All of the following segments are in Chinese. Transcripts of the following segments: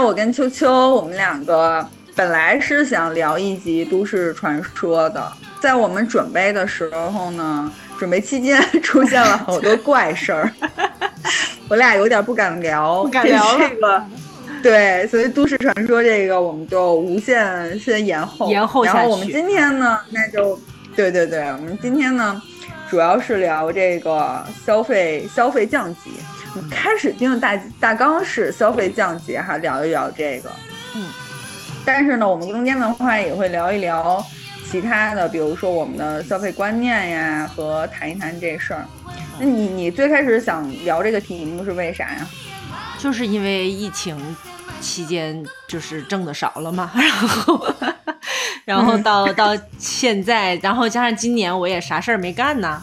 我跟秋秋，我们两个本来是想聊一集都市传说的，在我们准备的时候呢，准备期间 出现了好多怪事儿，我俩有点不敢聊，不敢聊这个。对，所以都市传说这个我们就无限先延后，延后然后我们今天呢，那就对对对，我们今天呢，主要是聊这个消费消费降级。开始定的大大纲是消费降级哈，聊一聊这个。嗯，但是呢，我们中间的话也会聊一聊其他的，比如说我们的消费观念呀，和谈一谈这事儿。那你你最开始想聊这个题目是为啥呀？就是因为疫情。期间就是挣的少了嘛，然后，然后到到现在，然后加上今年我也啥事儿没干呢，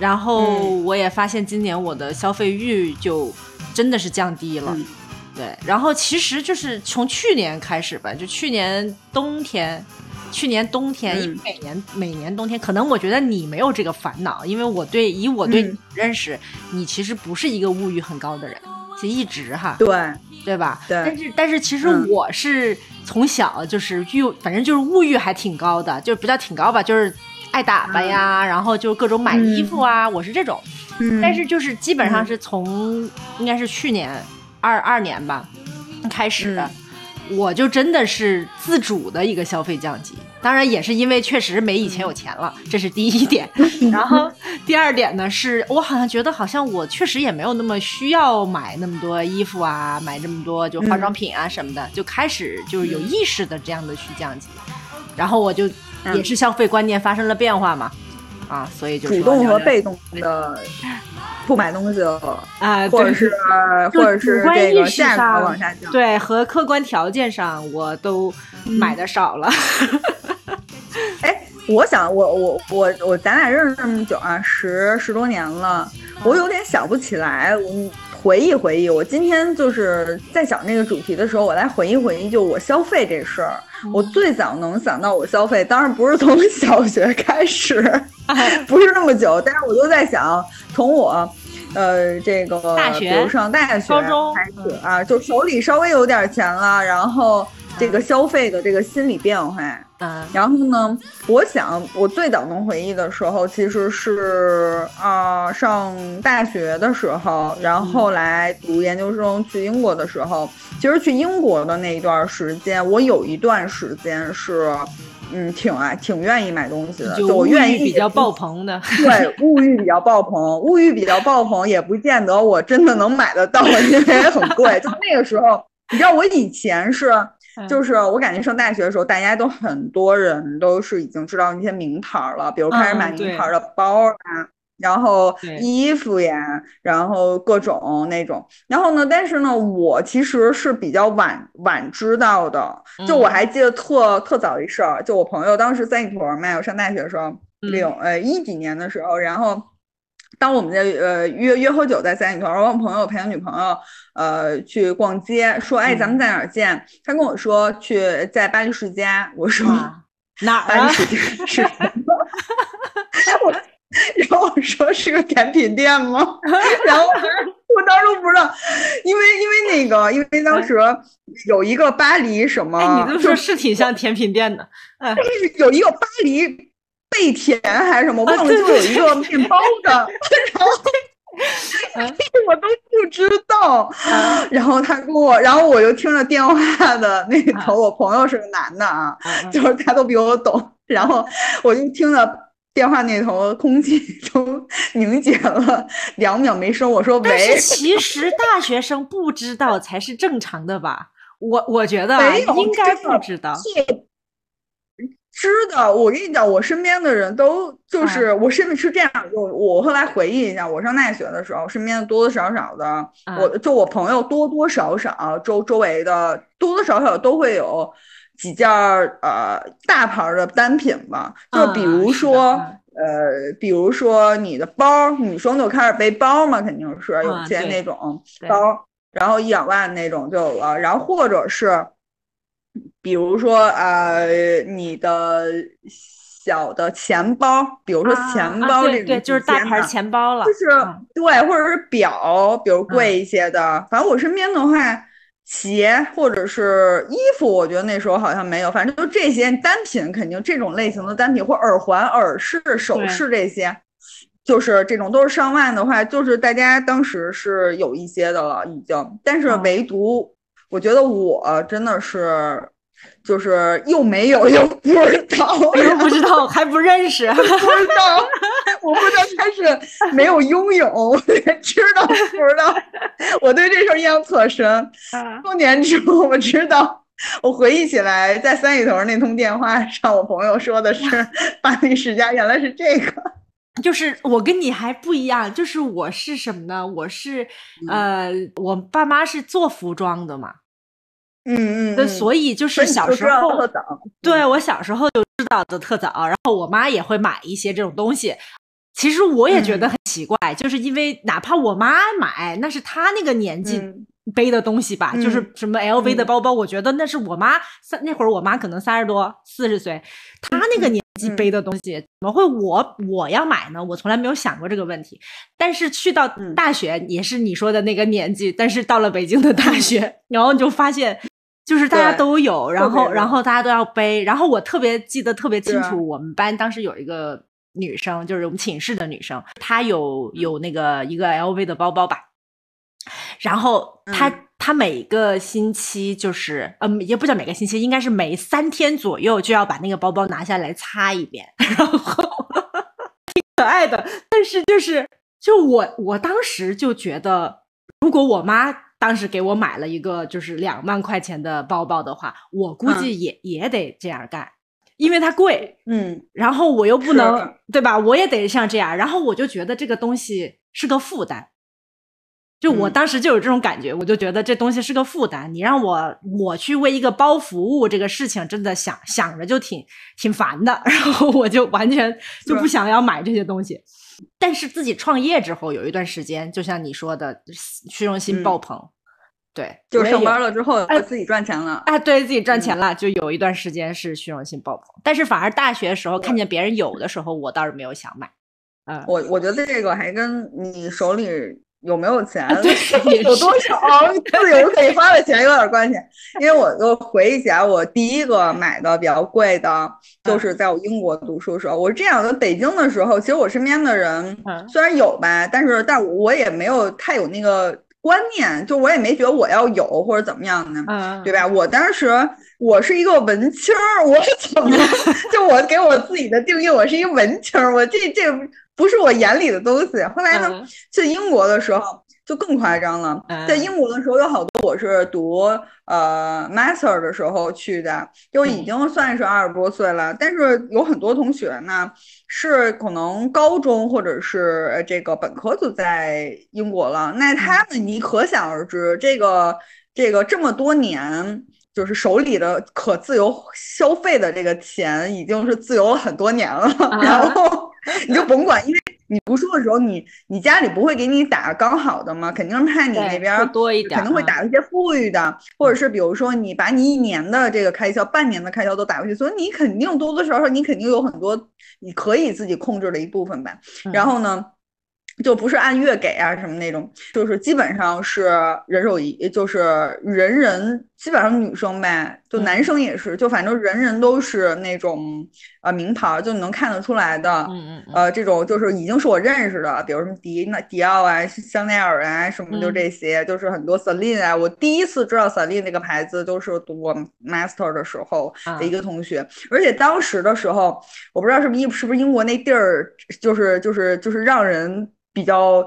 然后我也发现今年我的消费欲就真的是降低了，对，然后其实就是从去年开始吧，就去年冬天，去年冬天，因为每年每年冬天，可能我觉得你没有这个烦恼，因为我对以我对你认识，你其实不是一个物欲很高的人，就一直哈，对。对吧？对，但是但是其实我是从小就是欲，反正就是物欲还挺高的，就不叫挺高吧，就是爱打扮呀，然后就各种买衣服啊，我是这种。但是就是基本上是从应该是去年二二年吧开始的。我就真的是自主的一个消费降级，当然也是因为确实没以前有钱了，这是第一点。然后第二点呢，是我好像觉得好像我确实也没有那么需要买那么多衣服啊，买这么多就化妆品啊什么的，就开始就是有意识的这样的去降级。然后我就也是消费观念发生了变化嘛，啊，所以就主动和被动的。不买东西了啊，或者是或者是这个价格往下降，对，和客观条件上我都买的少了。哎，我想我我我我咱俩认识这么久啊，十十多年了，我有点想不起来。我回忆回忆，我今天就是在想那个主题的时候，我来回忆回忆，就我消费这事儿。我最早能想到我消费，当然不是从小学开始，不是那么久，但是我就在想，从我，呃，这个比如上大学、高中开始啊，就手里稍微有点钱了，然后。这个消费的这个心理变化，嗯，然后呢，我想我最早能回忆的时候，其实是啊上大学的时候，然后来读研究生去英国的时候，其实去英国的那一段时间，我有一段时间是，嗯，挺爱挺愿意买东西的，就我愿意比较爆棚的，对，物欲比较爆棚，物欲比较爆棚，也不见得我真的能买得到，因为很贵。就那个时候，你知道我以前是。就是我感觉上大学的时候，大家都很多人都是已经知道那些名牌了，比如开始买名牌的包啊，然后衣服呀，然后各种那种。然后呢，但是呢，我其实是比较晚晚知道的。就我还记得特特早一事儿，就我朋友当时三里屯嘛，我上大学的时候，零呃一几年的时候，然后。当我们在呃约约喝酒在三里屯，我朋友陪他女朋友呃去逛街，说哎咱们在哪儿见？他跟我说去在巴黎世家，我说哪儿啊？是是 我然后我说是个甜品店吗？然后我当时不知道，因为因为那个因为当时有一个巴黎什么，你都说是挺像甜品店的，就是有一个巴黎。贝甜还是什么？忘了，就有一个面包的，然后 我都不知道。然后他跟我，然后我就听着电话的那头，我朋友是个男的啊，就是他都比我懂。然后我就听着电话那头，空气都凝结了两秒没声。我说：“喂。”但是其实大学生不知道才是正常的吧？我我觉得应该不知道。知道，我跟你讲，我身边的人都就是我身边是这样。我我后来回忆一下，我上大学的时候，身边的多多少少的，我就我朋友多多少少周周围的多多少少都会有几件呃大牌的单品吧。就比如说呃，比如说你的包，女生就开始背包嘛，肯定是有些那种包，然后一两万那种就有了。然后或者是。比如说，呃，你的小的钱包，比如说钱包这种，对，就是大牌钱包了，就是对，或者是表，比如贵一些的。反正我身边的话，鞋或者是衣服，我觉得那时候好像没有，反正就这些单品，肯定这种类型的单品或耳环、耳饰、首饰这些，就是这种都是上万的话，就是大家当时是有一些的了已经，但是唯独我觉得我真的是。就是又没有又不知道，又不知道还不认识，不知道，我不知道他是没有拥有，知道不知道，我对这事儿印象特深。多年之后我知道，我回忆起来，在三里屯那通电话上，我朋友说的是巴黎世家，原来是这个。就是我跟你还不一样，就是我是什么呢？我是呃，我爸妈是做服装的嘛。嗯嗯，所以就是小时候，对我小时候就知道的特早，然后我妈也会买一些这种东西。其实我也觉得很奇怪，就是因为哪怕我妈买，那是她那个年纪背的东西吧，就是什么 LV 的包包，我觉得那是我妈三那会儿我妈可能三十多四十岁，她那个年纪背的东西，怎么会我我要买呢？我从来没有想过这个问题。但是去到大学也是你说的那个年纪，但是到了北京的大学，然后就发现。就是大家都有，然后然后大家都要背，然后我特别记得特别清楚，我们班当时有一个女生，就是我们寝室的女生，她有有那个一个 LV 的包包吧，然后她她每个星期就是呃也不叫每个星期，应该是每三天左右就要把那个包包拿下来擦一遍，然后挺可爱的，但是就是就我我当时就觉得，如果我妈。当时给我买了一个就是两万块钱的包包的话，我估计也也得这样干，因为它贵，嗯，然后我又不能，对吧？我也得像这样，然后我就觉得这个东西是个负担，就我当时就有这种感觉，我就觉得这东西是个负担。你让我我去为一个包服务这个事情，真的想想着就挺挺烦的，然后我就完全就不想要买这些东西。但是自己创业之后，有一段时间，就像你说的，虚荣心爆棚。对，就上班了之后，哎，自己赚钱了，哎，对自己赚钱了，就有一段时间是虚荣心爆棚。但是反而大学的时候，看见别人有的时候，我倒是没有想买。嗯，我我觉得这个还跟你手里有没有钱，有多少 自由可以花的钱有点关系。因为我就回忆起来，我第一个买的比较贵的，就是在我英国读书的时候。我是这样的，北京的时候，其实我身边的人虽然有吧，但是但我也没有太有那个。观念就我也没觉得我要有或者怎么样的，对吧？我当时我是一个文青儿，我 怎么就我给我自己的定义，我是一个文青儿，我这这不是我眼里的东西。后来呢，去英国的时候。就更夸张了，在英国的时候有好多我是读呃 master 的时候去的，就已经算是二十多岁了。但是有很多同学呢，是可能高中或者是这个本科就在英国了。那他们你可想而知，这个这个这么多年，就是手里的可自由消费的这个钱，已经是自由了很多年了。然后你就甭管，因为。你读书的时候，你你家里不会给你打刚好的吗？肯定是怕你那边多一点，肯定会打一些富裕的，或者是比如说你把你一年的这个开销、半年的开销都打过去，所以你肯定多多少少你肯定有很多你可以自己控制的一部分吧。然后呢？就不是按月给啊什么那种，就是基本上是人手一，就是人人基本上女生呗，就男生也是，就反正人人都是那种呃名牌，就你能看得出来的，嗯嗯，呃这种就是已经是我认识的，比如什么迪那迪奥啊、香奈儿啊什么就这些，就是很多 Celine 啊，我第一次知道 Celine 那个牌子都是读 Master 的时候的一个同学，而且当时的时候，我不知道是不是英是不是英国那地儿，就是就是就是让人。比较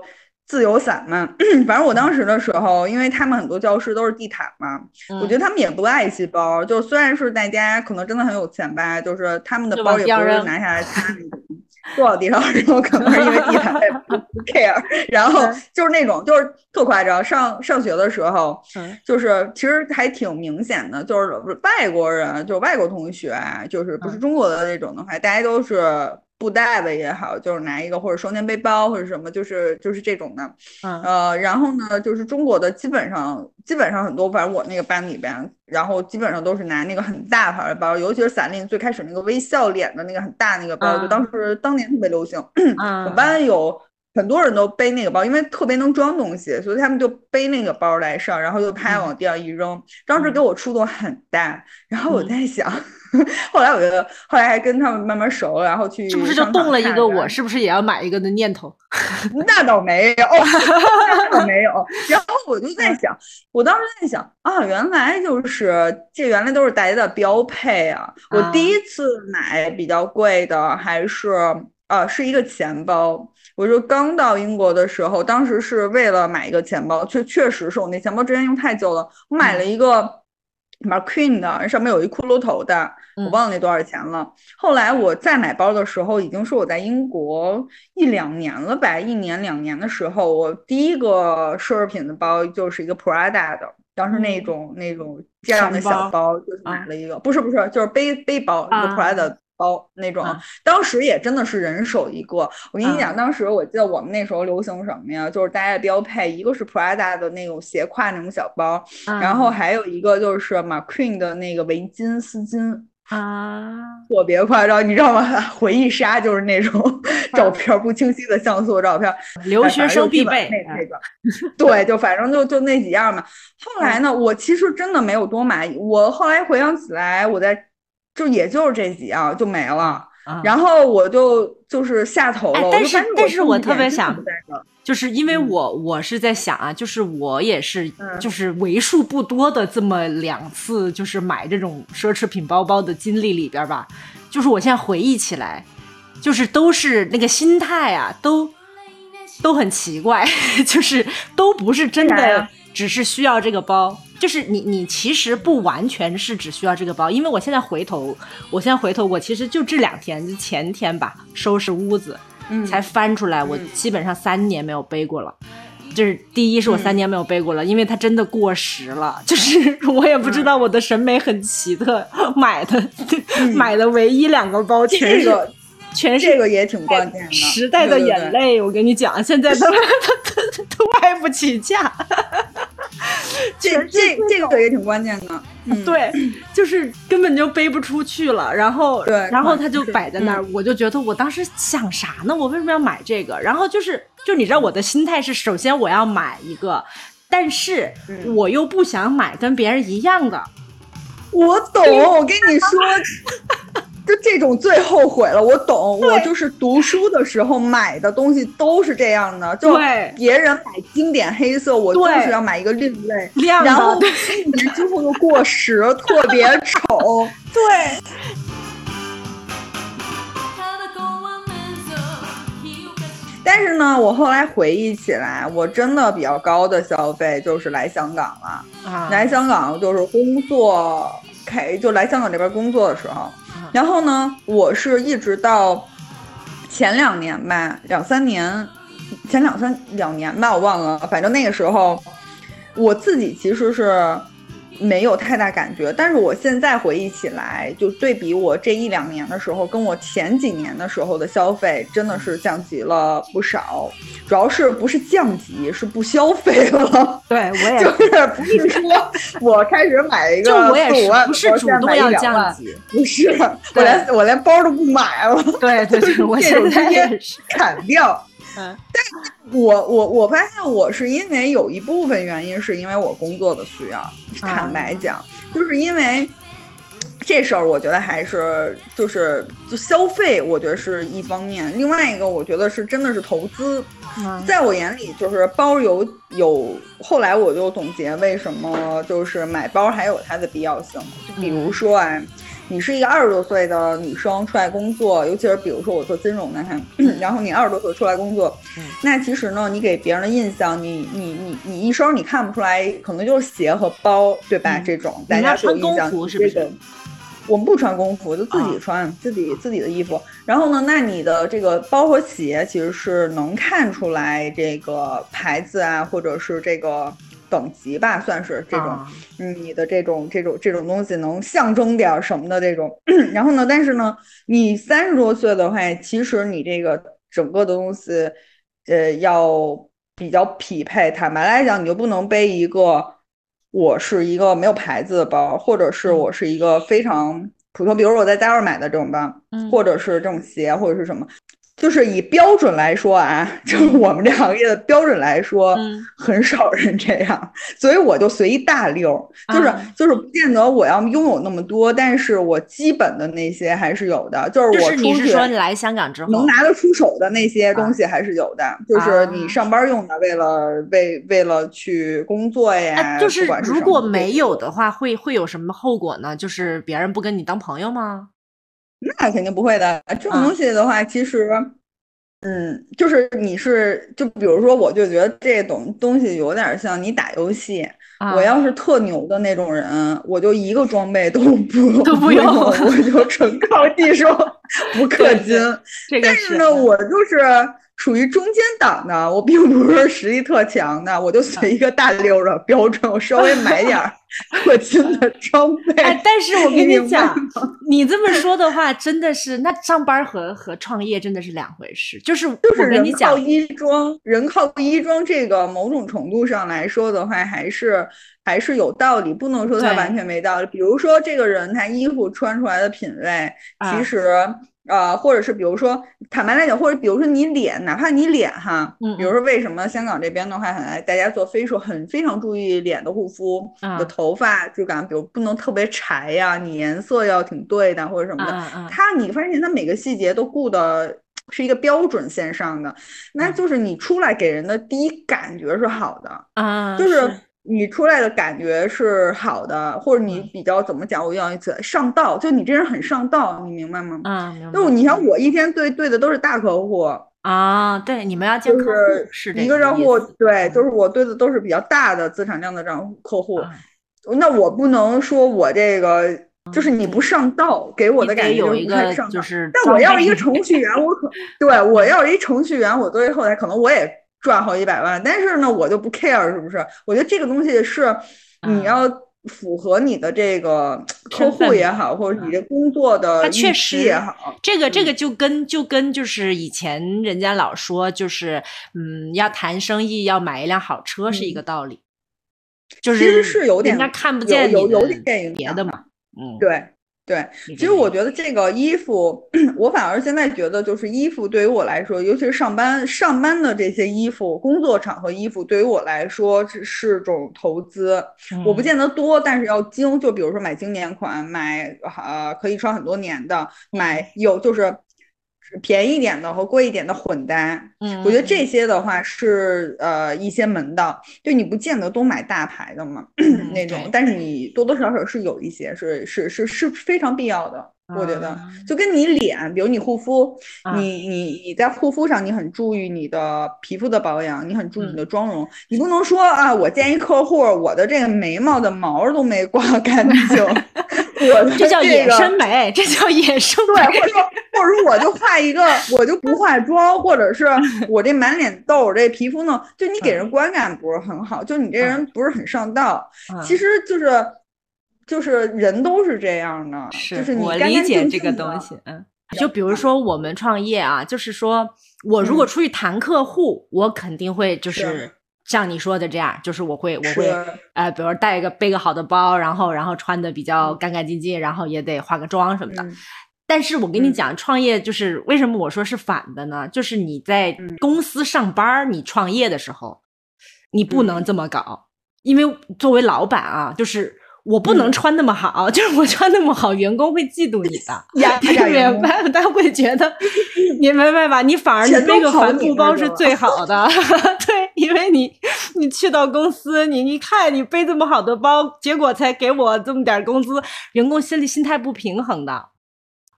自由散漫，反正我当时的时候，因为他们很多教室都是地毯嘛，我觉得他们也不爱惜包。就虽然是大家可能真的很有钱吧，就是他们的包也不是拿下来擦那种，坐到地上然后可能是因为地毯不 不 care。然后就是那种就是特夸张，上上学的时候，就是其实还挺明显的，就是外国人，就外国同学，就是不是中国的那种的话，大家都是。布袋子也好，就是拿一个或者双肩背包或者什么，就是就是这种的，呃，然后呢，就是中国的基本上基本上很多，反正我那个班里边，然后基本上都是拿那个很大牌的包，尤其是散令最开始那个微笑脸的那个很大那个包，就当时当年特别流行。我们班有很多人都背那个包，因为特别能装东西，所以他们就背那个包来上，然后就啪往地上一扔。当时给我触动很大，然后我在想，后来我觉得，后来还跟他们慢慢熟了，然后去是不是就动了一个我是不是也要买一个的念头？那倒没有，那倒没有。然后我就在想，我当时在想啊，原来就是这原来都是大家的标配啊。我第一次买比较贵的还是呃是一个钱包。我就刚到英国的时候，当时是为了买一个钱包，确确实是我那钱包之前用太久了，我买了一个 McQueen 的，上面有一骷髅头的，我忘了那多少钱了。后来我再买包的时候，已经是我在英国一两年了吧，一年两年的时候，我第一个奢侈品的包就是一个 Prada 的，当时那种那种这样的小包，就是买了一个，不是不是，就是背背包，一个 Prada。包那种，当时也真的是人手一个。我跟你讲，当时我记得我们那时候流行什么呀？就是大家标配，一个是 Prada 的那种斜挎那种小包，然后还有一个就是 McQueen 的那个围巾丝巾啊，特别夸张，你知道吗？回忆杀就是那种 照片不清晰的像素照片，留学生必备那个。对，就反正就就那几样嘛。后来呢，我其实真的没有多买。我后来回想起来，我在。就也就是这几样就没了，然后我就就是下头了。但是但是我特别想，就是因为我我是在想啊，就是我也是就是为数不多的这么两次就是买这种奢侈品包包的经历里边吧，就是我现在回忆起来，就是都是那个心态啊，都都很奇怪，就是都不是真的只是需要这个包。就是你，你其实不完全是只需要这个包，因为我现在回头，我现在回头，我其实就这两天，就前天吧，收拾屋子，才翻出来，我基本上三年没有背过了。就是第一是我三年没有背过了，因为它真的过时了。就是 我也不知道我的审美很奇特，买的买的唯一两个包全是全是这个也挺关键的时代的眼泪。我跟你讲，现在都 都都卖不起价。这这这个也挺关键的，对，就是根本就背不出去了，然后，对，然后他就摆在那儿，我就觉得我当时想啥呢？我为什么要买这个？然后就是，就你知道我的心态是，首先我要买一个，但是我又不想买跟别人一样的。我懂，我跟你说。就这种最后悔了，我懂，我就是读书的时候买的东西都是这样的，就别人买经典黑色，我就是要买一个另类，然后一年之后又过时，特别丑，对。但是呢，我后来回忆起来，我真的比较高的消费就是来香港了，啊来香港就是工作，开就来香港这边工作的时候。然后呢，我是一直到前两年吧，两三年，前两三两年吧，我忘了，反正那个时候，我自己其实是。没有太大感觉，但是我现在回忆起来，就对比我这一两年的时候，跟我前几年的时候的消费，真的是降级了不少。主要是不是降级，是不消费了。对，我也 就是不是说我开始买一个四五万，不是主动要降级，不是，我连我连包都不买了。对对对，我现在也是 砍掉。嗯，但是我我我发现我是因为有一部分原因是因为我工作的需要，坦白讲，就是因为这事儿，我觉得还是就是就消费，我觉得是一方面，另外一个我觉得是真的是投资，在我眼里就是包有有，后来我就总结为什么就是买包还有它的必要性，就比如说啊。你是一个二十多岁的女生出来工作，尤其是比如说我做金融的哈，然后你二十多岁出来工作，那其实呢，你给别人的印象，你你你你一身你看不出来，可能就是鞋和包，对吧？这种大家穿工服是不是？我们不穿工服，就自己穿自己自己的衣服。然后呢，那你的这个包和鞋其实是能看出来这个牌子啊，或者是这个。等级吧，算是这种，嗯，你的这种这种这种东西能象征点什么的这种。然后呢，但是呢，你三十多岁的话，其实你这个整个的东西，呃，要比较匹配。坦白来讲，你就不能背一个我是一个没有牌子的包，或者是我是一个非常普通，比如我在家尔买的这种包，或者是这种鞋，或者是什么。就是以标准来说啊，就是我们这行业的标准来说，很少人这样，所以我就随意大溜，就是就是不见得我要拥有那么多，但是我基本的那些还是有的，就是我出去来香港之后能拿得出手的那些东西还是有的，就是你上班用的，为了为为了去工作呀，就是如果没有的话，会会有什么后果呢？就是别人不跟你当朋友吗？那肯定不会的，这种东西的话，其实，嗯，就是你是，就比如说，我就觉得这种东西有点像你打游戏，我要是特牛的那种人，我就一个装备都不都不用，我就纯靠技术 不氪金。但是呢，我就是。属于中间档的，我并不是实力特强的，我就随一个大溜的标准，我稍微买点氪金的装备。哎，但是我跟你讲，你这么说的话，真的是那上班和和创业真的是两回事。就是就是人靠衣装，人靠衣装，这个某种程度上来说的话，还是还是有道理，不能说它完全没道理。比如说，这个人他衣服穿出来的品味，其实。呃，或者是比如说，坦白来讲，或者比如说你脸，哪怕你脸哈，嗯比如说为什么香港这边的话，很爱大家做 facial，很非常注意脸的护肤，的头发质感，比如不能特别柴呀，你颜色要挺对的，或者什么的，它你发现它每个细节都顾的是一个标准线上的，那就是你出来给人的第一感觉是好的，啊，就是。你出来的感觉是好的，或者你比较怎么讲？我要一次上道，就你这人很上道，你明白吗？啊，明白。就你像我一天对对的都是大客户啊，对，你们要见客户是一个账户，对，就是我对的都是比较大的资产量的账客户。那我不能说我这个就是你不上道，给我的感觉就是不太上道。但我要一个程序员，我可对 我要一程序员，我作为后台可能我也。赚好几百万，但是呢，我就不 care，是不是？我觉得这个东西是你要符合你的这个 客户也好，或者你的工作的确实也好。这个这个就跟就跟就是以前人家老说，就是嗯，要谈生意要买一辆好车是一个道理。就是其实是有点人家看不见有有点别的嘛。嗯，对。对，其实我觉得这个衣服，我反而现在觉得，就是衣服对于我来说，尤其是上班上班的这些衣服，工作场合衣服，对于我来说是是种投资。我不见得多，但是要精。就比如说买经典款，买呃可以穿很多年的，买有就是。便宜一点的和贵一点的混单，嗯，我觉得这些的话是呃一些门道，就你不见得都买大牌的嘛，那种，但是你多多少少是有一些是是是是非常必要的，我觉得就跟你脸，比如你护肤，你你你在护肤上你很注意你的皮肤的保养，你很注意你的妆容，你不能说啊，我见一客户，我的这个眉毛的毛都没刮干净。我这叫野生眉，这叫野生对，或者说，或者说，我就画一个，我就不化妆，或者是 我这满脸痘，这皮肤呢，就你给人观感不是很好，就你这人不是很上道。其实就是，就是人都是这样的，就是我理解这个东西。嗯，就比如说我们创业啊，就是说我如果出去谈客户，我肯定会就是。像你说的这样，就是我会，我会，呃，比如带一个背个好的包，然后，然后穿的比较干干净净，然后也得化个妆什么的。但是我跟你讲，创业就是为什么我说是反的呢？就是你在公司上班，你创业的时候，你不能这么搞，因为作为老板啊，就是。我不能穿那么好，就是我穿那么好，员工会嫉妒你的，你明白？他会觉得，你明白吧？你反而你背个帆布包是最好的，对，因为你你去到公司，你一看你背这么好的包，结果才给我这么点工资，员工心里心态不平衡的。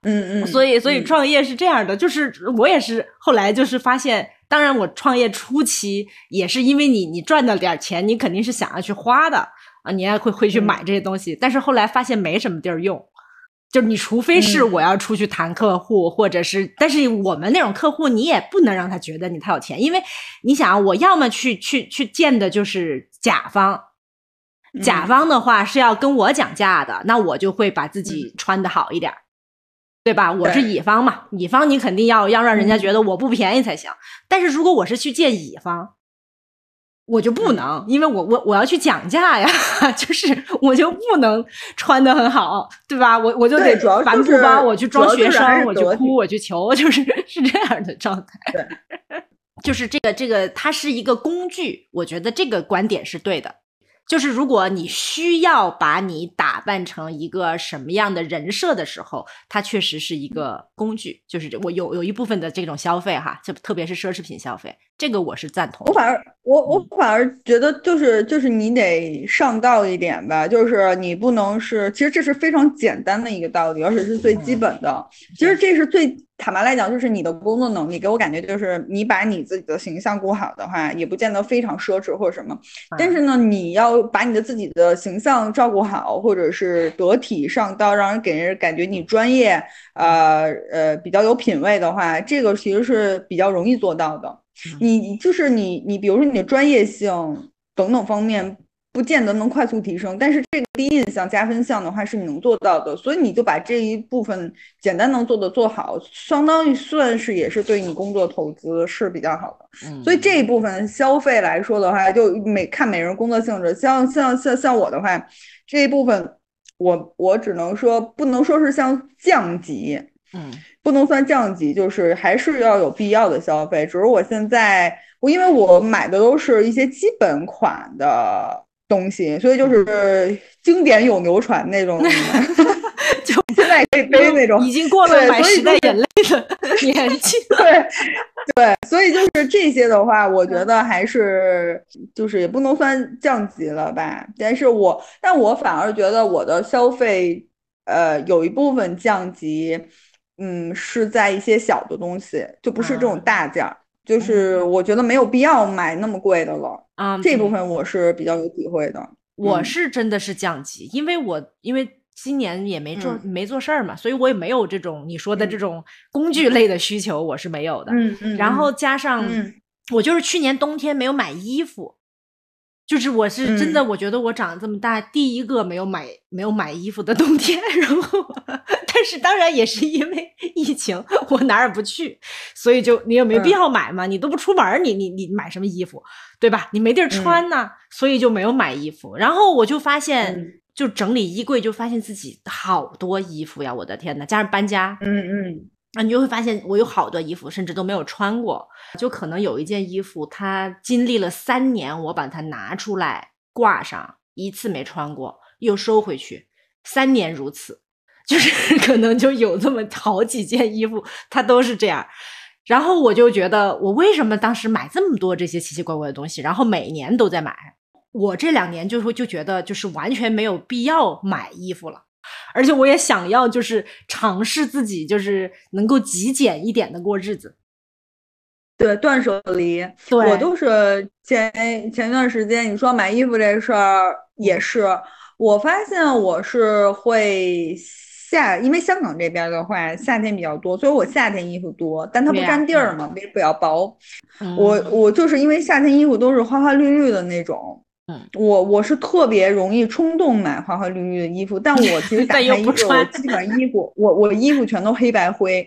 嗯嗯，所以所以创业是这样的，就是我也是后来就是发现，当然我创业初期也是因为你你赚到点钱，你肯定是想要去花的。啊，你也会会去买这些东西，但是后来发现没什么地儿用，就是你除非是我要出去谈客户，或者是，但是我们那种客户，你也不能让他觉得你太有钱，因为你想，我要么去去去见的就是甲方，甲方的话是要跟我讲价的，那我就会把自己穿的好一点，对吧？我是乙方嘛，乙方你肯定要要让人家觉得我不便宜才行，但是如果我是去见乙方。我就不能，因为我我我要去讲价呀，就是我就不能穿的很好，对吧？我我就得帆布包，我去装学生，我去哭，我去求，就是是这样的状态。对，就是这个这个，它是一个工具，我觉得这个观点是对的。就是如果你需要把你打扮成一个什么样的人设的时候，它确实是一个工具。就是我有有一部分的这种消费哈，就特别是奢侈品消费，这个我是赞同。我反而我我反而觉得就是就是你得上道一点吧，就是你不能是，其实这是非常简单的一个道理，而且是最基本的。其实这是最。坦白来讲，就是你的工作能力给我感觉，就是你把你自己的形象顾好的话，也不见得非常奢侈或者什么。但是呢，你要把你的自己的形象照顾好，或者是得体上道，让人给人感觉你专业，呃呃比较有品位的话，这个其实是比较容易做到的。你就是你你比如说你的专业性等等方面。不见得能快速提升，但是这个第一印象加分项的话是你能做到的，所以你就把这一部分简单能做的做好，相当于算是也是对你工作投资是比较好的。所以这一部分消费来说的话，就每看每人工作性质，像像像像我的话，这一部分我我只能说不能说是像降级，嗯，不能算降级，就是还是要有必要的消费，只是我现在我因为我买的都是一些基本款的。东西，所以就是经典永流传那种，就现在可以背那种，已经过了买时代眼泪的 年纪。对对，所以就是这些的话，我觉得还是就是也不能算降级了吧。但是我但我反而觉得我的消费，呃，有一部分降级，嗯，是在一些小的东西，就不是这种大件儿。就是我觉得没有必要买那么贵的了啊，这部分我是比较有体会的。我是真的是降级，因为我因为今年也没做没做事儿嘛，所以我也没有这种你说的这种工具类的需求，我是没有的。嗯嗯。然后加上我就是去年冬天没有买衣服。就是我是真的，我觉得我长这么大第一个没有买没有买衣服的冬天，然后，但是当然也是因为疫情，我哪儿也不去，所以就你也没必要买嘛，你都不出门，你你你买什么衣服，对吧？你没地儿穿呢，所以就没有买衣服。然后我就发现，就整理衣柜，就发现自己好多衣服呀，我的天呐，加上搬家，嗯嗯。啊，你就会发现我有好多衣服，甚至都没有穿过。就可能有一件衣服，它经历了三年，我把它拿出来挂上，一次没穿过，又收回去，三年如此，就是 可能就有这么好几件衣服，它都是这样。然后我就觉得，我为什么当时买这么多这些奇奇怪怪的东西，然后每年都在买？我这两年就会就觉得，就是完全没有必要买衣服了。而且我也想要，就是尝试自己，就是能够极简一点的过日子。对，断舍离。我都是前前段时间你说买衣服这事儿也是，我发现我是会夏，因为香港这边的话夏天比较多，所以我夏天衣服多，但它不占地儿嘛，比较薄。我我就是因为夏天衣服都是花花绿绿的那种。我我是特别容易冲动买花花绿绿的衣服，但我其实 打开衣服，我基本上衣服，我我衣服全都黑白灰。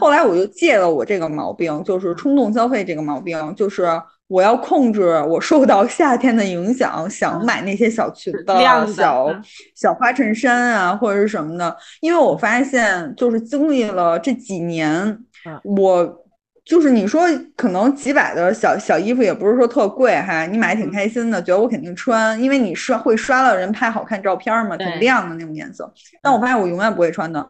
后来我就戒了我这个毛病，就是冲动消费这个毛病，就是我要控制我受到夏天的影响，想买那些小裙子、小小花衬衫啊，或者是什么的，因为我发现就是经历了这几年，我。就是你说可能几百的小小衣服也不是说特贵哈，你买挺开心的，觉得我肯定穿，因为你刷会刷到人拍好看照片嘛，挺亮的那种颜色。但我发现我永远不会穿的。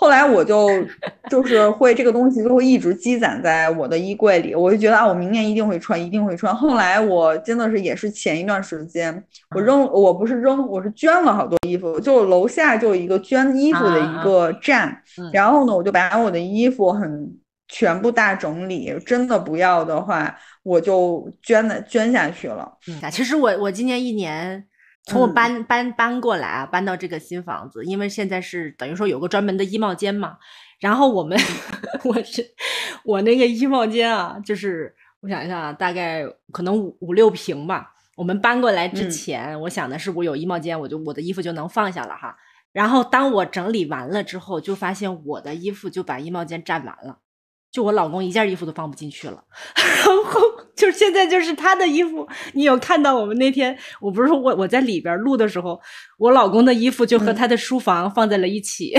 后来我就 就是会这个东西就会一直积攒在我的衣柜里，我就觉得啊，我明年一定会穿，一定会穿。后来我真的是也是前一段时间我扔，我不是扔，我是捐了好多衣服，就楼下就有一个捐衣服的一个站，然后呢，我就把我的衣服很。全部大整理，真的不要的话，我就捐的捐下去了。嗯，其实我我今年一年，从我搬搬搬过来啊，搬到这个新房子，因为现在是等于说有个专门的衣帽间嘛。然后我们，我是我那个衣帽间啊，就是我想一下啊，大概可能五五六平吧。我们搬过来之前，我想的是我有衣帽间，我就我的衣服就能放下了哈。然后当我整理完了之后，就发现我的衣服就把衣帽间占完了。就我老公一件衣服都放不进去了，然后就是现在就是他的衣服，你有看到我们那天，我不是说我我在里边录的时候，我老公的衣服就和他的书房放在了一起，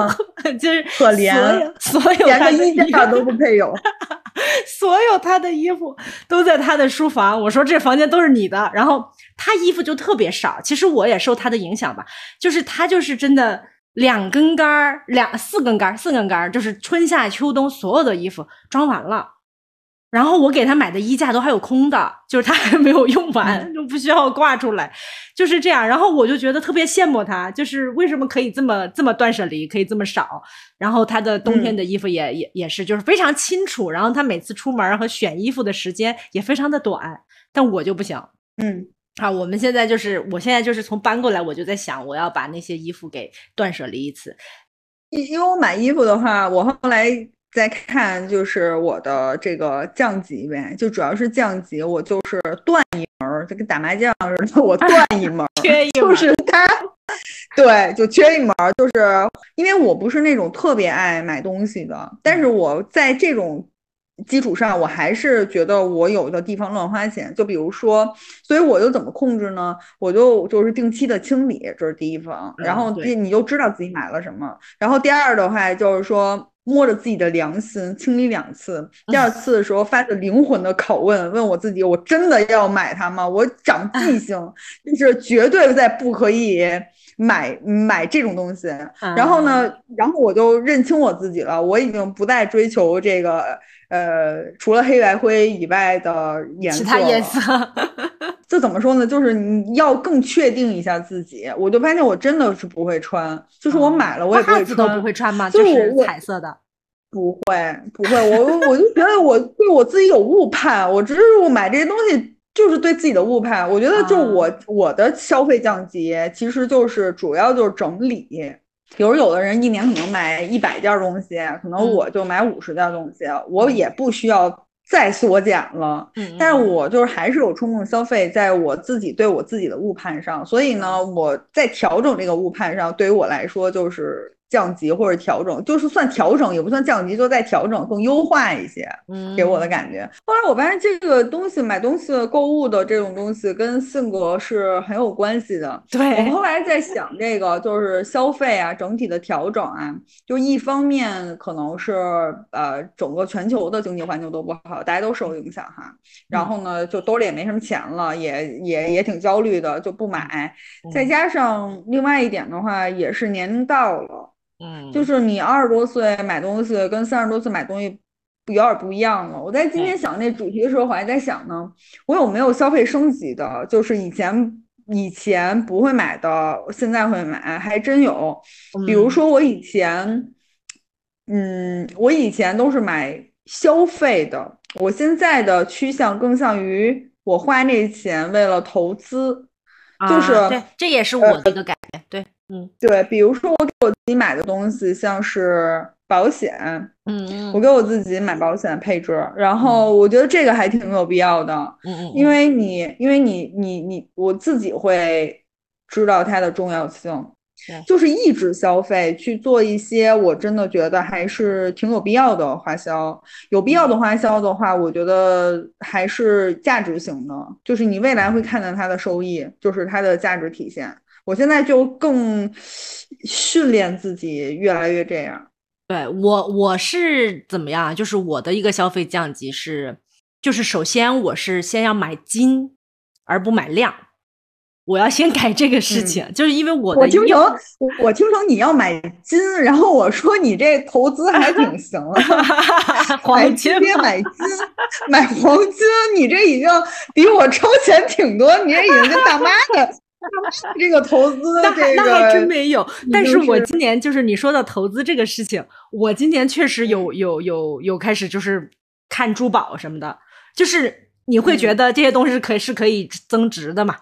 就是可怜，所有连个衣架都不配有，所有他的衣服都在他的书房。我说这房间都是你的，然后他衣服就特别少。其实我也受他的影响吧，就是他就是真的两根杆儿，两四根杆儿，四根杆儿，就是春夏秋冬所有的衣服装完了。然后我给他买的衣架都还有空的，就是他还没有用完，就不需要挂出来，就是这样。然后我就觉得特别羡慕他，就是为什么可以这么这么断舍离，可以这么少。然后他的冬天的衣服也也也是，就是非常清楚。然后他每次出门和选衣服的时间也非常的短，但我就不行。嗯，啊，我们现在就是，我现在就是从搬过来，我就在想，我要把那些衣服给断舍离一次。因因为我买衣服的话，我后来。再看就是我的这个降级呗，就主要是降级，我就是断一门，就跟打麻将似的，我断 一门，缺一门，就是他，对，就缺一门，就是因为我不是那种特别爱买东西的，但是我在这种基础上，我还是觉得我有的地方乱花钱，就比如说，所以我就怎么控制呢？我就就是定期的清理，这是第一方，然后第你就知道自己买了什么，然后第二的话就是说。摸着自己的良心，清理两次。第二次的时候，发着灵魂的拷问，问我自己：我真的要买它吗？我长记性，就是绝对在不可以买买这种东西。然后呢，然后我就认清我自己了，我已经不再追求这个呃，除了黑白灰以外的颜色。其他颜色。这怎么说呢？就是你要更确定一下自己。我就发现我真的是不会穿，就是我买了我也不会穿。都不会穿吗？就是彩色的。不会，不会。我我就觉得我对我自己有误判。我只是我买这些东西就是对自己的误判。我觉得就我我的消费降级其实就是主要就是整理。比如有的人一年可能买一百件东西，可能我就买五十件东西，我也不需要。再缩减了，但是我就是还是有冲动消费，在我自己对我自己的误判上，所以呢，我在调整这个误判上，对于我来说就是。降级或者调整，就是算调整也不算降级，就再调整更优化一些，给我的感觉。后来我发现这个东西买东西购物的这种东西跟性格是很有关系的。对我后来在想这个就是消费啊，整体的调整啊，就一方面可能是呃整个全球的经济环境都不好，大家都受影响哈。然后呢，就兜里也没什么钱了，也也也挺焦虑的，就不买。再加上另外一点的话，也是年龄到了。嗯，就是你二十多岁买东西跟三十多岁买东西有点不一样了。我在今天想那主题的时候，我还在想呢，我有没有消费升级的？就是以前以前不会买的，现在会买，还真有。比如说我以前，嗯，我以前都是买消费的，我现在的趋向更像于我花那钱为了投资，就是对，这也是我的一个感觉，对。嗯，对，比如说我给我自己买的东西，像是保险，嗯我。给我自己买保险配置，然后。我觉得这个还挺有必要的，嗯嗯，因为你，因为你，你，你，我自己会知道它的重要性，就是抑制消费，去做一些我真的觉得还是挺有必要的花销，有必要的花销的话，我觉得还是价值型的，就是你未来会看到它的收益，就是它的价值体现。我现在就更训练自己，越来越这样。对我，我是怎么样？就是我的一个消费降级是，就是首先我是先要买金，而不买量。我要先改这个事情，就是因为我的。我听成我听成你要买金，然后我说你这投资还挺行了。黄金别买金，买黄金，你这已经比我超前挺多，你这已经跟大妈的。这个投资，那那还真没有。但是我今年就是你说的投资这个事情，我今年确实有有有有开始就是看珠宝什么的，就是你会觉得这些东西可以是可以增值的嘛？